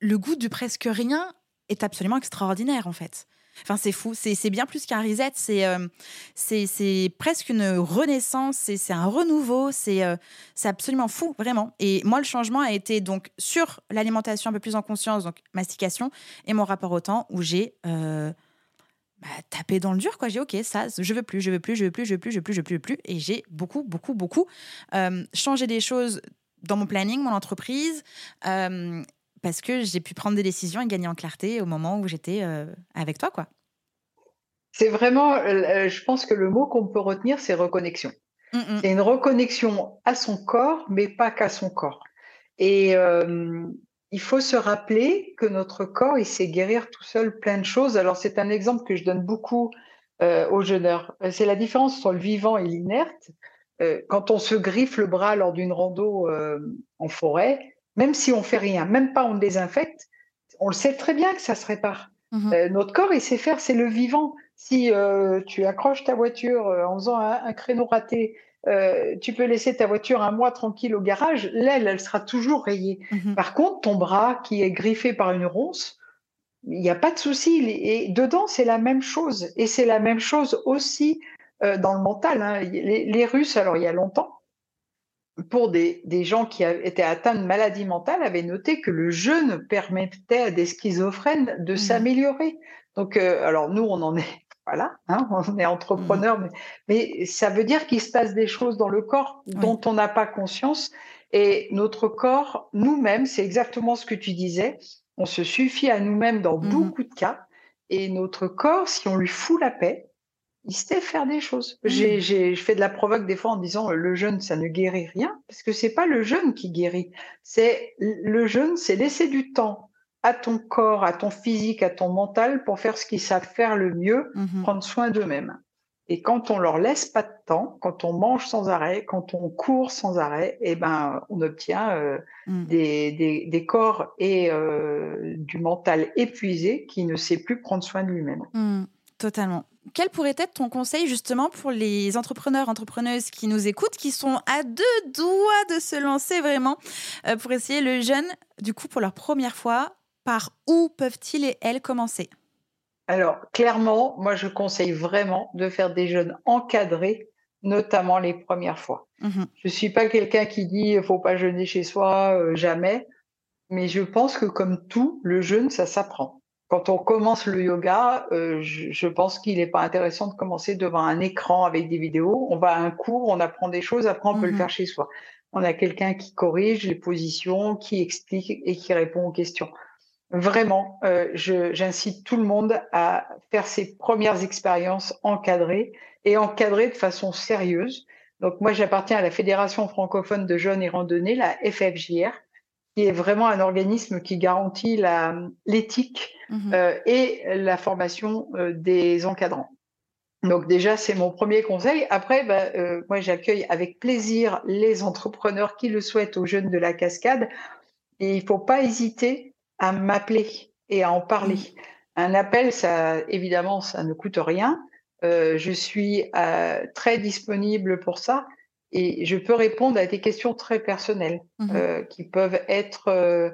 B: le, goût du presque rien est absolument extraordinaire, en fait. Enfin, c'est fou. C'est bien plus qu'un reset. Euh, c'est c'est presque une renaissance. C'est un renouveau. Euh, c'est absolument fou, vraiment. Et moi, le changement a été donc sur l'alimentation un peu plus en conscience, donc mastication, et mon rapport au temps, où j'ai bah, taper dans le dur, quoi. J'ai ok, ça, je veux plus, je veux plus, je veux plus, je veux plus, je veux plus, je veux plus, je veux plus. Et j'ai beaucoup, beaucoup, beaucoup euh, changé des choses dans mon planning, mon entreprise, euh, parce que j'ai pu prendre des décisions et gagner en clarté au moment où j'étais euh, avec toi, quoi.
C: C'est vraiment, je pense que le mot qu'on peut retenir, c'est reconnexion. Mm, mm. C'est une reconnexion à son corps, mais pas qu'à son corps. Et il faut se rappeler que notre corps, il sait guérir tout seul plein de choses. Alors, c'est un exemple que je donne beaucoup euh, aux jeûneurs. Euh, c'est la différence entre le vivant et l'inerte. Euh, quand on se griffe le bras lors d'une rando en forêt, même si on fait rien, même pas on désinfecte, on le sait très bien que ça se répare. Mhm. notre corps, il sait faire, c'est le vivant. Si tu accroches ta voiture en faisant un créneau raté euh, tu peux laisser ta voiture un mois tranquille au garage, l'aile, elle sera toujours rayée. Mhm. Par contre, ton bras qui est griffé par une ronce, il n'y a pas de souci. Et dedans, c'est la même chose. Et c'est la même chose aussi euh, dans le mental. Hein. Les, Russes, alors il y a longtemps, pour des, gens qui étaient atteints de maladie mentale, avaient noté que le jeûne permettait à des schizophrènes de mhm. s'améliorer. Donc, euh, alors nous, on en est voilà, hein, on est entrepreneur, mmh. mais, ça veut dire qu'il se passe des choses dans le corps dont on n'a pas conscience. Et notre corps, nous-mêmes, c'est exactement ce que tu disais, on se suffit à nous-mêmes dans mmh beaucoup de cas. Et notre corps, si on lui fout la paix, il sait faire des choses. Mmh. J'ai, je fais de la provoque des fois en disant le jeûne, ça ne guérit rien, parce que c'est pas le jeûne qui guérit. C'est le jeûne, c'est laisser du temps à ton corps, à ton physique, à ton mental pour faire ce qu'ils savent faire le mieux, mhm. prendre soin d'eux-mêmes. Et quand on leur laisse pas de temps, quand on mange sans arrêt, quand on court sans arrêt, eh ben, on obtient euh, mm. des, des, corps et euh, du mental épuisé qui ne sait plus prendre soin de lui-même.
B: Mm, totalement. Quel pourrait être ton conseil justement pour les entrepreneurs, entrepreneuses qui nous écoutent, qui sont à deux doigts de se lancer vraiment euh, pour essayer le jeûne, du coup pour leur première fois par où peuvent-ils et elles commencer?
C: Alors, clairement, moi, je conseille vraiment de faire des jeûnes encadrés, notamment les premières fois. Mhm. Je ne suis pas quelqu'un qui dit il ne faut pas jeûner chez soi, euh, jamais. Mais je pense que comme tout, le jeûne, ça s'apprend. Quand on commence le yoga, euh, je, pense qu'il n'est pas intéressant de commencer devant un écran avec des vidéos. On va à un cours, on apprend des choses, après on peut le mhm. faire chez soi. On a quelqu'un qui corrige les positions, qui explique et qui répond aux questions. Vraiment, euh, j'incite tout le monde à faire ses premières expériences encadrées et encadrées de façon sérieuse. Donc moi, j'appartiens à la Fédération francophone de jeunes et randonnées, la FFJR, qui est vraiment un organisme qui garantit l'éthique
B: Mhm.
C: euh, et la formation euh, des encadrants. Donc déjà, c'est mon premier conseil. Après, bah, euh, moi, j'accueille avec plaisir les entrepreneurs qui le souhaitent aux jeunes de la cascade. Et il ne faut pas hésiter à m'appeler et à en parler. Un appel, ça, évidemment, ça ne coûte rien. Euh, je suis euh, très disponible pour ça et je peux répondre à des questions très personnelles
B: Mhm.
C: euh, qui peuvent être euh,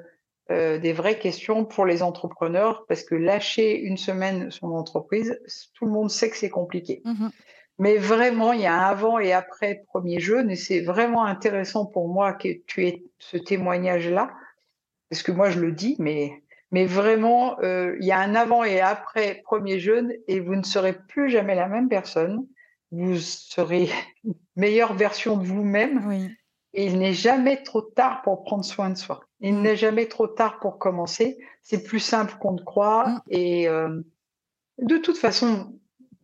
C: euh, des vraies questions pour les entrepreneurs parce que lâcher une semaine son entreprise, tout le monde sait que c'est compliqué.
B: Mhm.
C: Mais vraiment, il y a un avant et après premier jeûne et c'est vraiment intéressant pour moi que tu aies ce témoignage-là parce que moi je le dis, mais mais vraiment, euh, il y a un avant et après premier jeûne et vous ne serez plus jamais la même personne. Vous serez une meilleure version de vous-même
B: Oui.
C: et il n'est jamais trop tard pour prendre soin de soi. Il
B: Mm.
C: n'est jamais trop tard pour commencer. C'est plus simple qu'on ne croit.
B: Mm.
C: Et euh, de toute façon,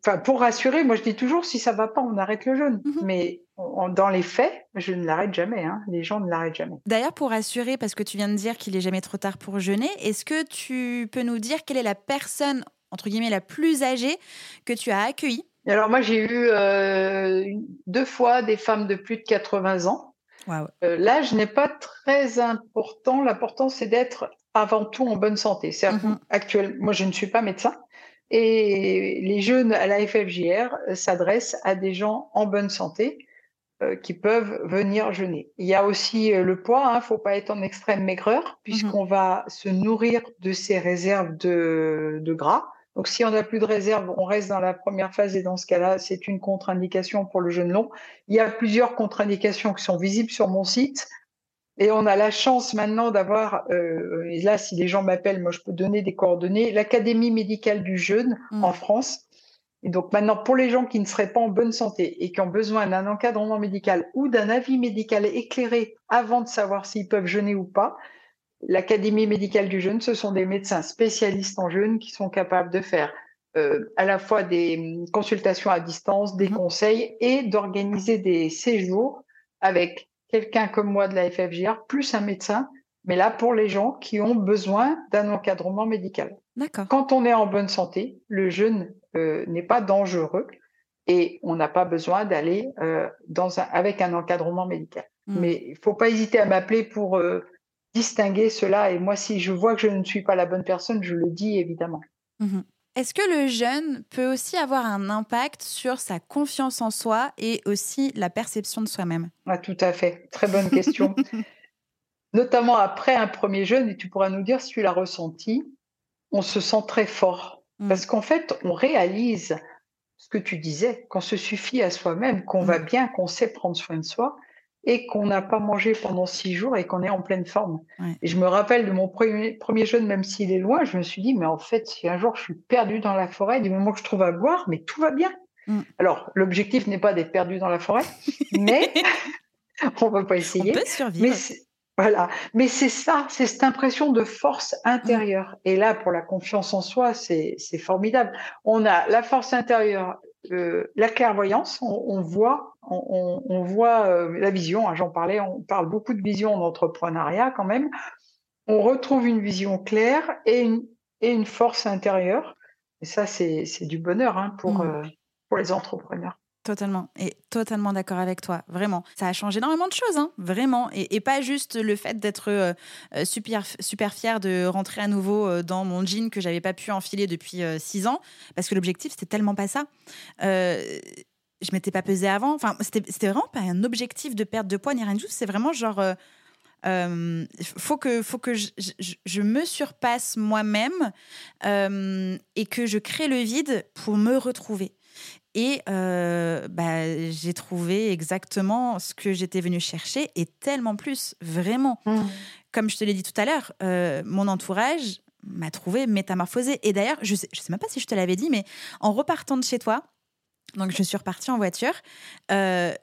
C: enfin, pour rassurer, moi je dis toujours si ça va pas, on arrête le jeûne.
B: Mhm.
C: Mais on- dans les faits, je ne l'arrête jamais. hein. Les gens ne l'arrêtent jamais.
B: D'ailleurs, pour rassurer, parce que tu viens de dire qu'il est jamais trop tard pour jeûner, est-ce que tu peux nous dire quelle est la personne, entre guillemets, la plus âgée que tu as accueillie?
C: Alors moi j'ai eu euh, deux fois des femmes de plus de 80 ans. Euh, L'âge n'est pas très important. L'important, c'est d'être avant tout en bonne santé. C'est actuel. Moi, je ne suis pas médecin. Et les jeunes à la FFJR euh, s'adressent à des gens en bonne santé euh, qui peuvent venir jeûner. Il y a aussi euh, le poids. Il ne faut pas être en extrême maigreur puisqu'on va se nourrir de ces réserves de, de gras. Donc, si on n'a plus de réserve, on reste dans la première phase et dans ce cas-là, c'est une contre-indication pour le jeûne long. Il y a plusieurs contre-indications qui sont visibles sur mon site. Et on a la chance maintenant d'avoir, euh, et là, si les gens m'appellent, moi, je peux donner des coordonnées, l'Académie médicale du jeûne
B: Mm.
C: en France. Et donc maintenant, pour les gens qui ne seraient pas en bonne santé et qui ont besoin d'un encadrement médical ou d'un avis médical éclairé avant de savoir s'ils peuvent jeûner ou pas, l'Académie médicale du jeûne, ce sont des médecins spécialistes en jeûne qui sont capables de faire euh, à la fois des hum, consultations à distance, des
B: Mhm.
C: conseils et d'organiser des séjours avec quelqu'un comme moi de la FFJR, plus un médecin, mais là pour les gens qui ont besoin d'un encadrement médical.
B: D'accord.
C: Quand on est en bonne santé, le jeûne euh, n'est pas dangereux et on n'a pas besoin d'aller euh, dans un, avec un encadrement médical.
B: Mm.
C: Mais il faut pas hésiter à m'appeler pour euh, distinguer cela. Et moi, si je vois que je ne suis pas la bonne personne, je le dis évidemment.
B: Mhm. Est-ce que le jeûne peut aussi avoir un impact sur sa confiance en soi et aussi la perception de soi-même?
C: Ah, tout à fait. Très bonne question. Notamment après un premier jeûne, et tu pourras nous dire si tu l'as ressenti, on se sent très fort.
B: Mm.
C: Parce qu'en fait, on réalise ce que tu disais, qu'on se suffit à soi-même, qu'on
B: Mm.
C: va bien, qu'on sait prendre soin de soi et qu'on n'a pas mangé pendant six jours et qu'on est en pleine forme.
B: Ouais.
C: Et je me rappelle de mon premier, premier jeûne, même s'il est loin, je me suis dit, mais en fait, si un jour je suis perdu dans la forêt, du moment que je trouve à boire, mais tout va bien.
B: Mm.
C: Alors, l'objectif n'est pas d'être perdu dans la forêt, mais on va pas
B: On
C: essayer.
B: peut
C: Mais
B: survivre.
C: voilà, mais c'est ça, c'est cette impression de force intérieure. Et là, pour la confiance en soi, c'est formidable. On a la force intérieure, euh, la clairvoyance, on, on voit, on, on- on voit euh, la vision. hein, J'en parlais, on parle beaucoup de vision en entrepreneuriat quand même. On retrouve une vision claire et une, et une force intérieure. Et ça, c'est du bonheur hein, pour,
B: Mm.
C: euh, pour les entrepreneurs.
B: Totalement. Et totalement d'accord avec toi. Vraiment. Ça a changé énormément de choses, hein. Vraiment. Et, pas juste le fait d'être euh, euh, super, super fier de rentrer à nouveau euh, dans mon jean que j'avais pas pu enfiler depuis six ans. Parce que l'objectif, c'était tellement pas ça. Euh, je m'étais pas pesée avant. Enfin, c'était vraiment pas un objectif de perte de poids ni rien du tout. C'est vraiment genre. euh, faut que, faut que je, me surpasse moi-même et que je crée le vide pour me retrouver. Et euh, bah, j'ai trouvé exactement ce que j'étais venue chercher et tellement plus, vraiment. Comme je te l'ai dit tout à l'heure, euh, mon entourage m'a trouvé métamorphosée. Et d'ailleurs, je sais, je sais même pas si je te l'avais dit, mais en repartant de chez toi, donc je suis repartie en voiture, euh,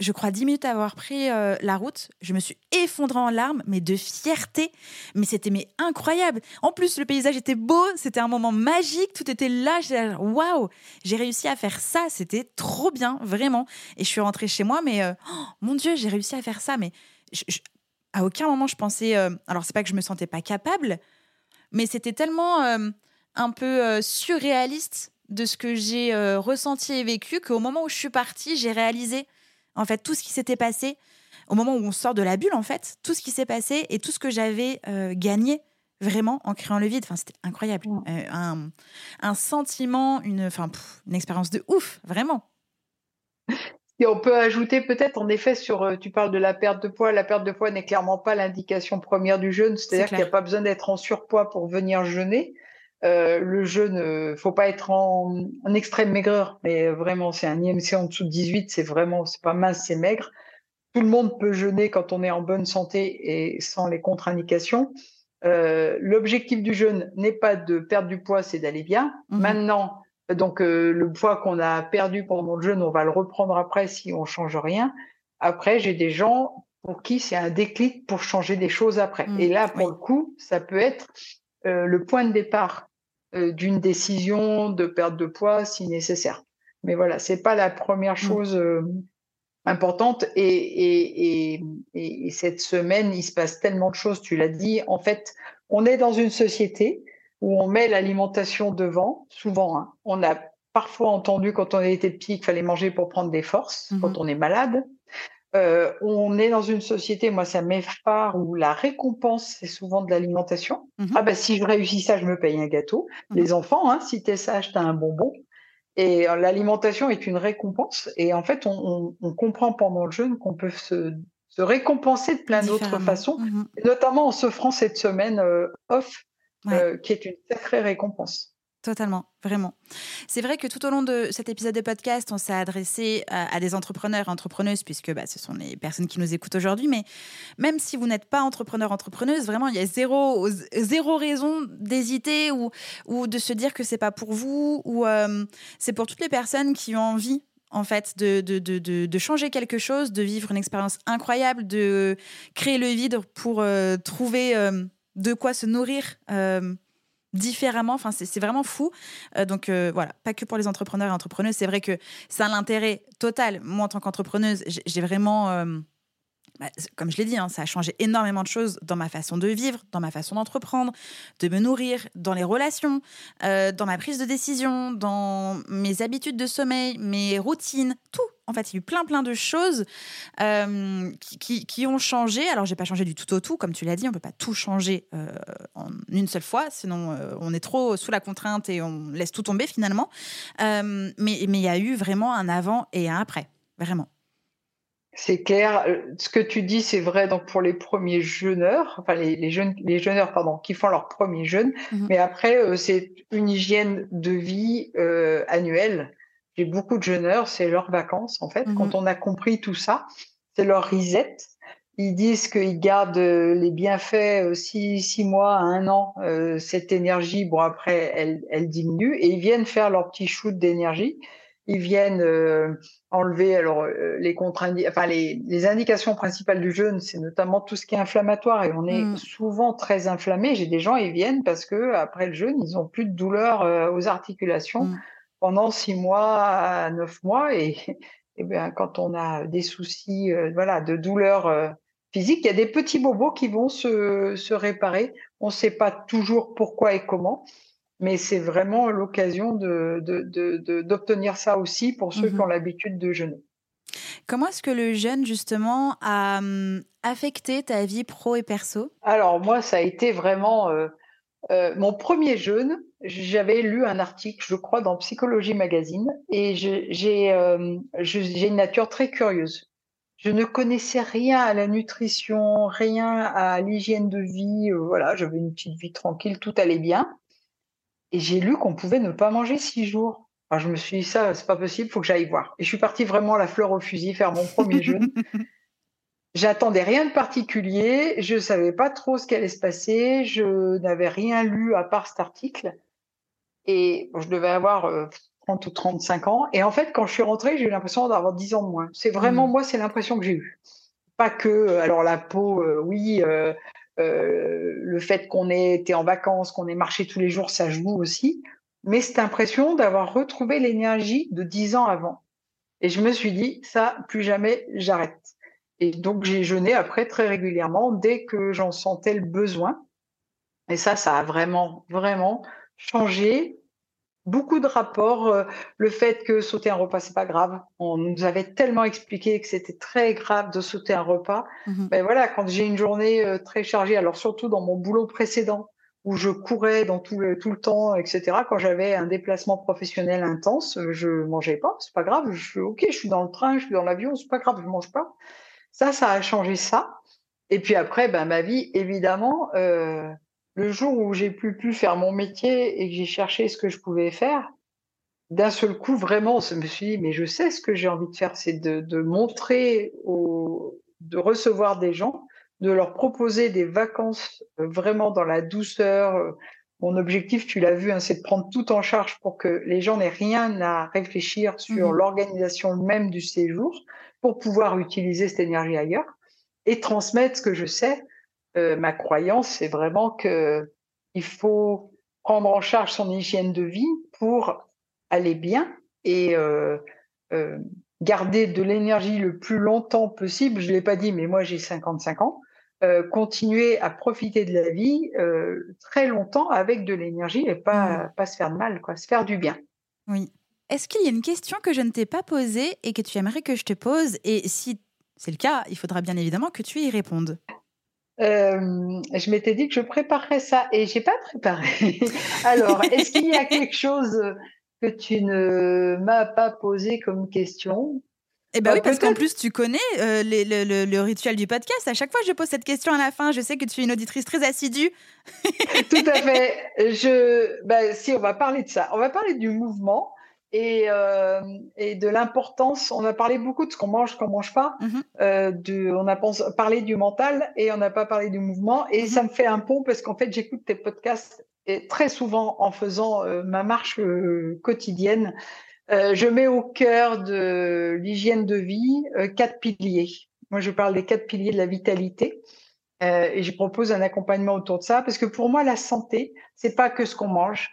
B: je crois dix minutes avoir pris euh, la route, je me suis effondrée en larmes, mais de fierté. Mais c'était mais incroyable. En plus, le paysage était beau, c'était un moment magique, tout était là. Waouh, j'ai réussi à faire ça, c'était trop bien, vraiment. Et je suis rentrée chez moi, mais euh, oh, mon Dieu, j'ai réussi à faire ça. Mais à aucun moment je pensais. Alors, alors, c'est pas que je me sentais pas capable, mais c'était tellement un peu surréaliste de ce que j'ai ressenti et vécu qu'au moment où je suis partie, j'ai réalisé en fait tout ce qui s'était passé au moment où on sort de la bulle, en fait, tout ce qui s'est passé et tout ce que j'avais euh, gagné vraiment en créant le vide. Enfin, c'était incroyable. Euh, un, un, sentiment, une, enfin, une expérience de ouf, vraiment.
C: Et on peut ajouter peut-être, en effet, sur, euh, tu parles de la perte de poids. La perte de poids n'est clairement pas l'indication première du jeûne. C'est-à-dire qu'il n'y a pas besoin d'être en surpoids pour venir jeûner. Le jeûne, ne faut pas être en, en, extrême maigreur, mais vraiment, c'est un IMC en dessous de 18, c'est vraiment, c'est pas mince, c'est maigre tout le monde peut jeûner quand on est en bonne santé et sans les contre-indications. Euh, l'objectif du jeûne n'est pas de perdre du poids, c'est d'aller bien. Mhm. Maintenant, donc euh, le poids qu'on a perdu pendant le jeûne, on va le reprendre après si on change rien. Après, j'ai des gens pour qui c'est un déclic pour changer des choses après. Mhm. Et là, pour le coup, ça peut être euh, le point de départ d'une décision de perte de poids si nécessaire. Mais voilà, c'est pas la première mhm. chose importante. Et, et, cette semaine, il se passe tellement de choses, tu l'as dit. En fait, on est dans une société où on met l'alimentation devant, souvent. Hein. On a parfois entendu quand on était petit qu'il fallait manger pour prendre des forces, mmh quand on est malade. Euh, on est dans une société, moi ça m'effare, où la récompense c'est souvent de l'alimentation. Mmh ah bah si je réussis ça, je me paye un gâteau. Mmh Les enfants, hein, si t'es sage, t'as un bonbon. Et euh, l'alimentation est une récompense. Et en fait, on, comprend pendant le jeûne qu'on peut se, récompenser de plein d'autres façons, mmh notamment en s'offrant cette semaine euh, off, euh, qui est une sacrée récompense.
B: Totalement, vraiment. C'est vrai que tout au long de cet épisode de podcast, on s'est adressé à, des entrepreneurs et entrepreneuses, puisque bah, ce sont les personnes qui nous écoutent aujourd'hui. Mais même si vous n'êtes pas entrepreneur, entrepreneuse, vraiment, il y a zéro, zéro raison d'hésiter ou, de se dire que c'est pas pour vous. Ou euh, c'est pour toutes les personnes qui ont envie en fait, de, de, de, de, changer quelque chose, de vivre une expérience incroyable, de créer le vide pour euh, trouver euh, de quoi se nourrir différemment. Enfin, c'est vraiment fou. Euh, donc euh, voilà, pas que pour les entrepreneurs et entrepreneuses. C'est vrai que c'est un intérêt total. Moi, en tant qu'entrepreneuse, j'ai vraiment euh, bah, comme je l'ai dit, hein, ça a changé énormément de choses dans ma façon de vivre, dans ma façon d'entreprendre, de me nourrir, dans les relations, euh, dans ma prise de décision, dans mes habitudes de sommeil, mes routines, tout. En fait, il y a eu plein, plein de choses euh, qui, ont changé. Alors, j'ai pas changé du tout au tout, comme tu l'as dit, on peut pas tout changer euh, en une seule fois, sinon on est trop sous la contrainte et on laisse tout tomber finalement. mais il y a eu vraiment un avant et un après, vraiment.
C: C'est clair. Euh, ce que tu dis, c'est vrai donc pour les premiers jeûneurs, enfin les, jeunes, les jeûneurs pardon, qui font leur premier jeûne. Mhm. Mais après, euh, c'est une hygiène de vie euh, annuelle. J'ai beaucoup de jeûneurs, c'est leurs vacances en fait. Mhm. Quand on a compris tout ça, c'est leur reset. Ils disent qu'ils gardent les bienfaits six, six mois à un an. cette énergie, bon après, elle, elle diminue et ils viennent faire leur petit shoot d'énergie ils viennent euh, enlever alors euh, les enfin les, les, indications principales du jeûne, c'est notamment tout ce qui est inflammatoire et on est mm. souvent très inflammé. J'ai des gens ils viennent parce que après le jeûne, ils ont plus de douleur euh, aux articulations mm. pendant six mois à neuf mois et, et bien quand on a des soucis voilà de douleur physique, il y a des petits bobos qui vont se, se réparer. On ne sait pas toujours pourquoi et comment mais c'est vraiment l'occasion d'obtenir de, ça aussi pour ceux qui mmh ont l'habitude de jeûner.
B: Comment est-ce que le jeûne, justement, a hum, affecté ta vie pro et perso?
C: Alors, moi, ça a été vraiment euh, euh, mon premier jeûne. J'avais lu un article, je crois, dans Psychologie Magazine, et euh, j'ai une nature très curieuse. Je ne connaissais rien à la nutrition, rien à l'hygiène de vie. voilà, j'avais une petite vie tranquille, tout allait bien. Et j'ai lu qu'on pouvait ne pas manger six jours. Alors je me suis dit, ça, c'est pas possible, faut que j'aille voir. Et je suis partie vraiment la fleur au fusil faire mon premier jeûne. J'attendais rien de particulier, je savais pas trop ce qui allait se passer, je n'avais rien lu à part cet article. Et je devais avoir 30 euh, ou 35 ans. Et en fait, quand je suis rentrée, j'ai eu l'impression d'avoir 10 ans de moins. C'est vraiment, mmh. moi, c'est l'impression que j'ai eue. Pas que, euh, alors la peau, euh, oui, euh, le fait qu'on ait été en vacances, qu'on ait marché tous les jours, ça joue aussi. Mais cette impression d'avoir retrouvé l'énergie de dix ans avant. Et je me suis dit, ça, plus jamais, j'arrête. Et donc, j'ai jeûné après très régulièrement dès que j'en sentais le besoin. Et ça, ça a vraiment, vraiment changé beaucoup de rapports. Euh, le fait que sauter un repas, c'est pas grave. On nous avait tellement expliqué que c'était très grave de sauter un repas. Mmh ben voilà, quand j'ai une journée euh, très chargée, alors surtout dans mon boulot précédent, où je courais dans tout le, tout le temps, etc. Quand j'avais un déplacement professionnel intense, je mangeais pas, c'est pas grave. Je ok, je suis dans le train, je suis dans l'avion, c'est pas grave, je mange pas. Ça, ça a changé ça. Et puis après, ben ma vie, évidemment, euh, le jour où j'ai pu plus faire mon métier et que j'ai cherché ce que je pouvais faire, d'un seul coup, vraiment, je me suis dit, mais je sais ce que j'ai envie de faire, c'est de, de montrer, au, de recevoir des gens de leur proposer des vacances euh, vraiment dans la douceur. Mon objectif, tu l'as vu, hein, c'est de prendre tout en charge pour que les gens n'aient rien à réfléchir sur mmh l'organisation même du séjour pour pouvoir utiliser cette énergie ailleurs et transmettre ce que je sais. Euh, ma croyance, c'est vraiment que il faut prendre en charge son hygiène de vie pour aller bien et euh, euh, garder de l'énergie le plus longtemps possible. Je l'ai pas dit, mais moi j'ai 55 ans. Continuer à profiter de la vie très longtemps avec de l'énergie et pas, mmh. pas se faire de mal, quoi, se faire du bien.
B: Oui. Est-ce qu'il y a une question que je ne t'ai pas posée et que tu aimerais que je te pose? Et si c'est le cas, il faudra bien évidemment que tu y répondes.
C: Euh, je m'étais dit que je préparerais ça et j'ai pas préparé. Alors, est-ce qu'il y a quelque chose que tu ne m'as pas posé comme question?
B: Eh ben bah, oui, parce qu'en plus, tu connais euh, le, rituel du podcast. À chaque fois, je pose cette question à la fin. Je sais que tu es une auditrice très assidue.
C: Tout à fait. Je, bah, si, on va parler de ça. On va parler du mouvement et, euh, et de l'importance. On a parlé beaucoup de ce qu'on mange, qu'on mange pas. Mm-hmm. euh, on a parlé du mental et on n'a pas parlé du mouvement. Et mm-hmm. ça me fait un pont parce qu'en fait, j'écoute tes podcasts et très souvent en faisant euh, ma marche quotidienne. Euh, je mets au cœur de l'hygiène de vie euh, quatre piliers. Moi, je parle des quatre piliers de la vitalité. Euh, et je propose un accompagnement autour de ça parce que pour moi, la santé, c'est pas que ce qu'on mange,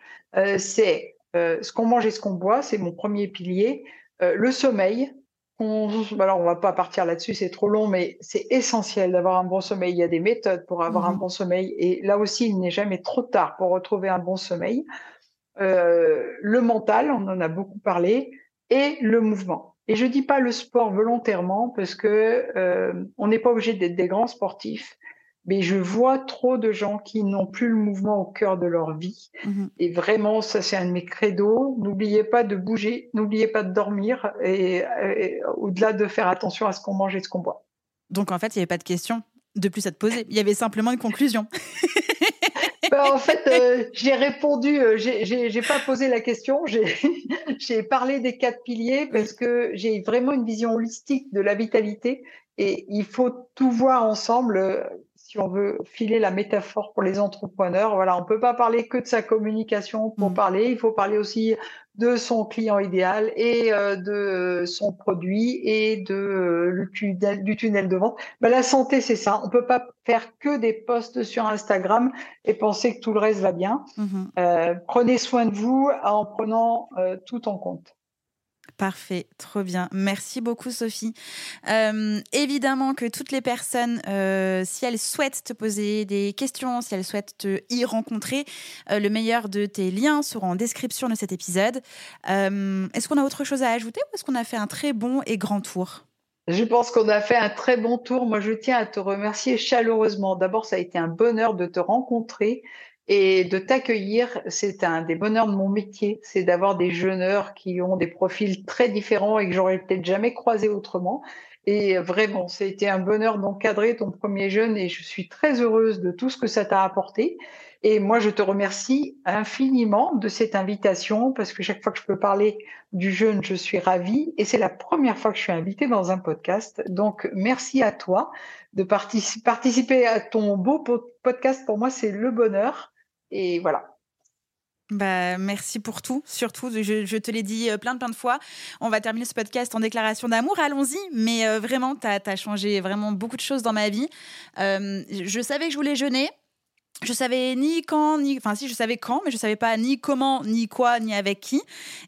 C: c'est ce qu'on mange et ce qu'on boit, c'est mon premier pilier. le sommeil, on, alors on va pas partir là-dessus, c'est trop long, mais c'est essentiel d'avoir un bon sommeil. Il y a des méthodes pour avoir un mmh bon sommeil, et là aussi, il n'est jamais trop tard pour retrouver un bon sommeil. Euh, le mental, on en a beaucoup parlé, et le mouvement. Et je dis pas le sport volontairement parce que euh, on n'est pas obligé d'être des grands sportifs, mais je vois trop de gens qui n'ont plus le mouvement au cœur de leur vie. Mmh et vraiment, ça c'est un de mes credos. N'oubliez pas de bouger, n'oubliez pas de dormir, et, et au-delà de faire attention à ce qu'on mange et ce qu'on boit.
B: Donc en fait, il n'y avait pas de question de plus à te poser. Il y avait simplement une conclusion.
C: Bah, en fait, euh, j'ai répondu, euh, j'ai pas posé la question, j'ai parlé des quatre piliers parce que j'ai vraiment une vision holistique de la vitalité et il faut tout voir ensemble euh, si on veut filer la métaphore pour les entrepreneurs. Voilà, on peut pas parler que de sa communication pour mmh. parler, il faut parler aussi de son client idéal et euh, de son produit et de euh, le tunnel, du tunnel de vente. Ben, la santé, c'est ça. On peut pas faire que des posts sur Instagram et penser que tout le reste va bien. Mmh euh, prenez soin de vous en prenant tout en compte.
B: Parfait, trop bien. Merci beaucoup, Sophie. Euh, évidemment que toutes les personnes, euh, si elles souhaitent te poser des questions, si elles souhaitent te y rencontrer, euh, le meilleur de tes liens sera en description de cet épisode. est-ce qu'on a autre chose à ajouter ou est-ce qu'on a fait un très bon et grand tour?
C: Je pense qu'on a fait un très bon tour. Moi, je tiens à te remercier chaleureusement. D'abord, ça a été un bonheur de te rencontrer et de t'accueillir, c'est un des bonheurs de mon métier, c'est d'avoir des jeûneurs qui ont des profils très différents et que j'aurais peut-être jamais croisé autrement. Et vraiment, ça a été un bonheur d'encadrer ton premier jeûne et je suis très heureuse de tout ce que ça t'a apporté. Et moi, je te remercie infiniment de cette invitation parce que chaque fois que je peux parler du jeûne, je suis ravie. Et c'est la première fois que je suis invitée dans un podcast. Donc, merci à toi de participer à ton beau podcast. Pour moi, c'est le bonheur. Et voilà.
B: Bah, merci pour tout, surtout, je, te l'ai dit euh, plein de plein de fois. On va terminer ce podcast en déclaration d'amour, allons-y, mais euh, vraiment, tu as, changé vraiment beaucoup de choses dans ma vie. Euh, je savais que je voulais jeûner, je savais ni quand, ni. Enfin, si, je savais quand, mais je savais pas ni comment, ni quoi, ni avec qui.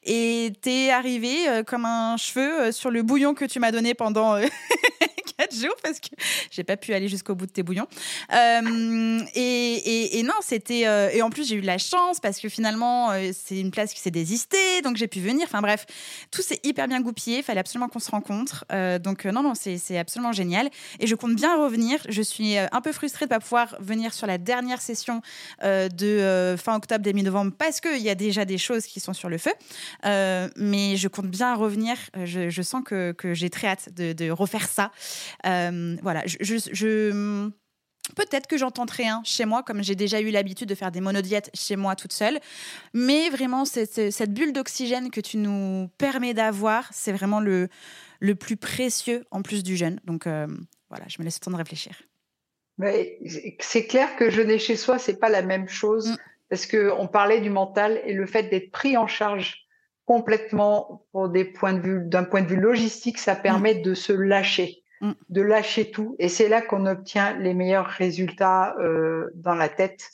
B: Et t'es arrivé comme un cheveu sur le bouillon que tu m'as donné pendant jours parce que j'ai pas pu aller jusqu'au bout de tes bouillons. Euh, et, non, c'était. Euh, et en plus, j'ai eu de la chance parce que finalement, euh, c'est une place qui s'est désistée, donc j'ai pu venir. Enfin bref, tout s'est hyper bien goupillé. Il fallait absolument qu'on se rencontre. donc non, non, c'est absolument génial. Et je compte bien revenir. Je suis un peu frustrée de pas pouvoir venir sur la dernière session de fin octobre, début novembre parce qu'il y a déjà des choses qui sont sur le feu. mais je compte bien revenir. Je, sens que, j'ai très hâte de refaire ça. Euh, voilà, je, Peut-être que j'en un chez moi, comme j'ai déjà eu l'habitude de faire des monodiètes chez moi toute seule. Mais vraiment, cette, cette bulle d'oxygène que tu nous permets d'avoir, c'est vraiment le, le plus précieux en plus du jeûne. Donc euh, voilà, je me laisse le temps de réfléchir.
C: C'est clair que jeûner chez soi, c'est pas la même chose. Mm. Parce qu'on parlait du mental et le fait d'être pris en charge complètement pour des points de vue, d'un point de vue logistique, ça permet mm. de se lâcher, mm. de lâcher tout. Et c'est là qu'on obtient les meilleurs résultats euh, dans la tête.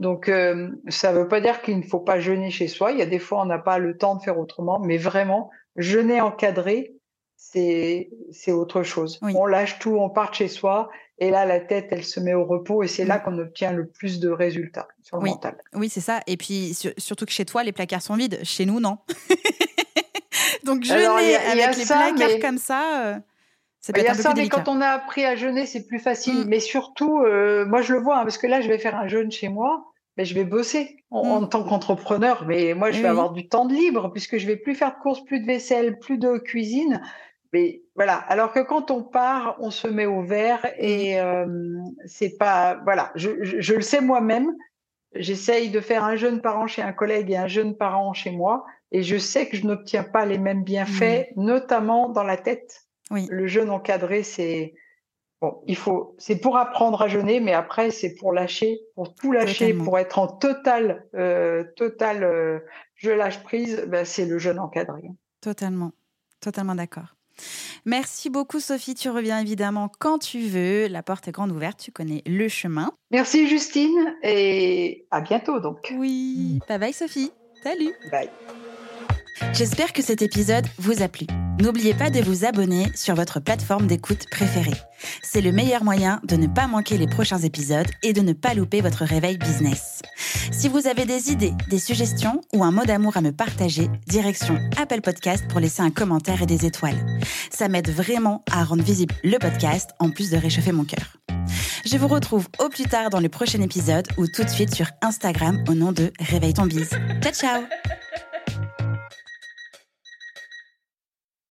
C: Donc, euh, ça ne veut pas dire qu'il ne faut pas jeûner chez soi. Il y a des fois, on n'a pas le temps de faire autrement, mais vraiment, jeûner encadré, c'est autre chose. On lâche tout, on part chez soi et là, la tête, elle se met au repos et c'est là mm. qu'on obtient le plus de résultats sur le
B: oui.
C: mental.
B: Oui, c'est ça. Et puis, surtout que chez toi, les placards sont vides. Chez nous, non. Donc, jeûner avec les placards comme ça. Euh,
C: c'est il y a ça, mais quand on a appris à jeûner, c'est plus facile. Mm. Mais surtout, euh, moi, je le vois, hein, parce que là, je vais faire un jeûne chez moi, mais je vais bosser en, mm. tant qu'entrepreneur. Mais moi, je vais avoir du temps de libre, puisque je vais plus faire de courses, plus de vaisselle, plus de cuisine. Mais voilà. Alors que quand on part, on se met au vert et euh, c'est pas voilà. Je, je, le sais moi-même. J'essaye de faire un jeune parent chez un collègue et un jeune parent chez moi, et je sais que je n'obtiens pas les mêmes bienfaits, mmh. notamment dans la tête. Oui. Le jeûne encadré, c'est bon, il faut, c'est pour apprendre à jeûner, mais après c'est pour lâcher, pour tout lâcher, pour être en total, euh, total, euh, je lâche prise. Ben, c'est le jeûne encadré.
B: Totalement, totalement d'accord. Merci beaucoup Sophie, tu reviens évidemment quand tu veux. La porte est grande ouverte, tu connais le chemin.
C: Merci Justine et à bientôt donc.
B: Oui, bye bye Sophie. Salut.
C: Bye.
B: J'espère que cet épisode vous a plu. N'oubliez pas de vous abonner sur votre plateforme d'écoute préférée. C'est le meilleur moyen de ne pas manquer les prochains épisodes et de ne pas louper votre réveil business. Si vous avez des idées, des suggestions ou un mot d'amour à me partager, direction Apple Podcast pour laisser un commentaire et des étoiles. Ça m'aide vraiment à rendre visible le podcast en plus de réchauffer mon cœur. Je vous retrouve au plus tard dans le prochain épisode ou tout de suite sur Instagram au nom de Réveille ton bise. Ciao ciao